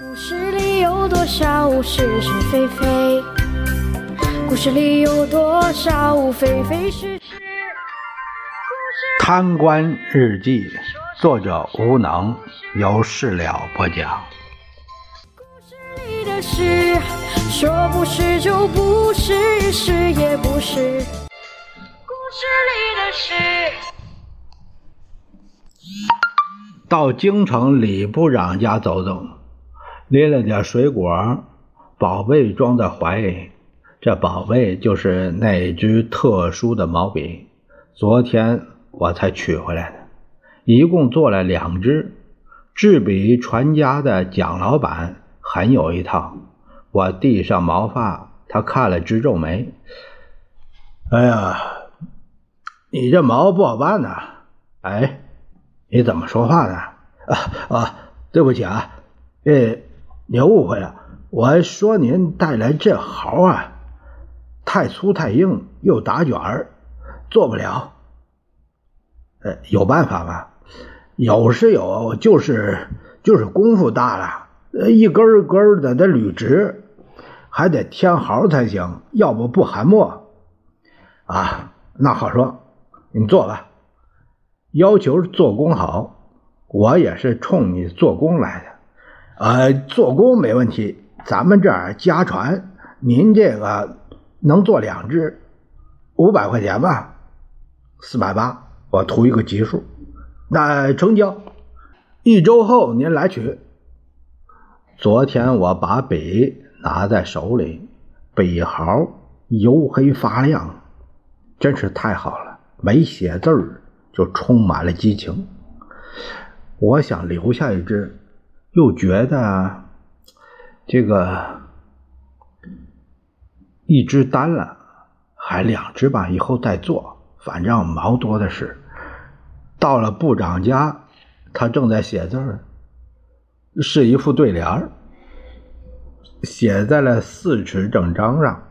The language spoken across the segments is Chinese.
故事里有多少是是非非？故事里有多少非非是是？《贪官日记》，作者无能，由事了播讲。故事里的事，说不是就不是，是也不是。故事里的事。到京城李部长家走走，拎了点水果，宝贝装在怀里。这宝贝就是那支特殊的毛笔，昨天我才取回来的，一共做了两支。制笔传家的蒋老板很有一套。我递上毛发，他看了直皱眉。哎呀，你这毛不好办呐！哎，你怎么说话呢？啊啊，对不起啊，呃，您误会了，我说您带来这毫啊。太粗太硬又打卷儿，做不了。呃，有办法吗？有是有，就是就是功夫大了，一根根的得捋直，还得添毫才行，要不不含墨。啊，那好说，你做吧。要求做工好，我也是冲你做工来的。呃，做工没问题，咱们这儿家传。您这个。能做两只，五百块钱吧，四百八，我图一个吉数，那成交。一周后您来取。昨天我把笔拿在手里，笔毫黝黑发亮，真是太好了。没写字儿就充满了激情。我想留下一支，又觉得这个。一只单了，还两只吧，以后再做，反正毛多的是。到了部长家，他正在写字儿，是一副对联写在了四尺整章上。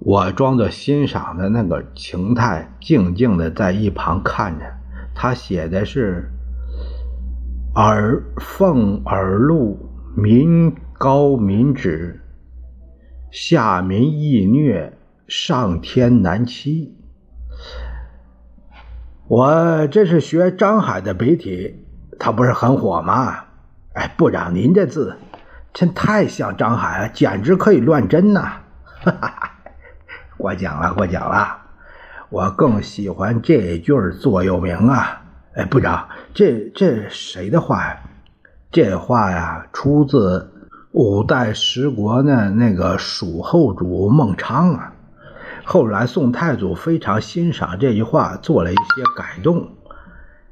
我装作欣赏的那个情态，静静的在一旁看着。他写的是：“耳奉耳禄，民高民止。”下民易虐，上天难欺。我这是学张海的笔体，他不是很火吗？哎，部长，您这字真太像张海了，简直可以乱真呐！哈哈，过奖了，过奖了。我更喜欢这句座右铭啊！哎，部长，这这谁的话呀？这话呀，出自。五代十国呢，那个蜀后主孟昌啊，后来宋太祖非常欣赏这句话，做了一些改动。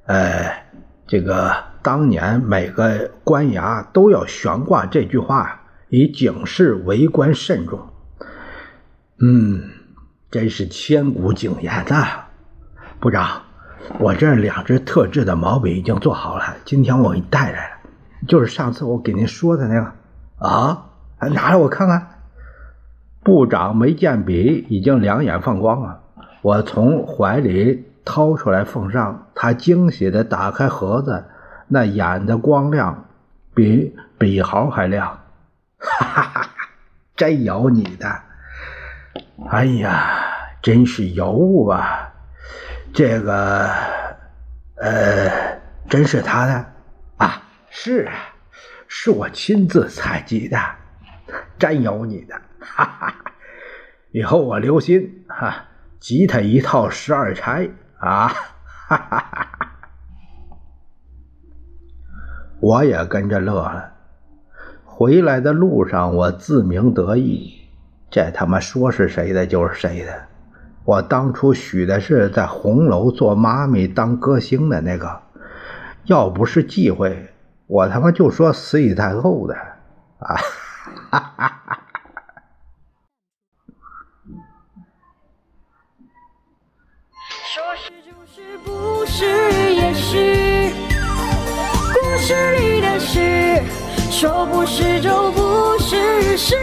呃，这个当年每个官衙都要悬挂这句话，以警示为官慎重。嗯，真是千古警言呐！部长，我这两支特制的毛笔已经做好了，今天我给你带来了，就是上次我给您说的那个。啊！拿来我看看。部长没见笔，已经两眼放光了。我从怀里掏出来奉上，他惊喜的打开盒子，那眼的光亮比笔毫还亮。哈哈哈！真有你的！哎呀，真是尤物啊！这个，呃，真是他的啊？是啊。是我亲自采集的，真有你的！哈哈哈，以后我留心哈，集他一套十二钗啊！哈哈哈，我也跟着乐了。回来的路上，我自鸣得意，这他妈说是谁的就是谁的。我当初许的是在红楼做妈咪当歌星的那个，要不是忌讳。我他妈就说慈禧太后的啊！哈哈哈！说是就是，不是也是，故事里的事，说不是就不是，是。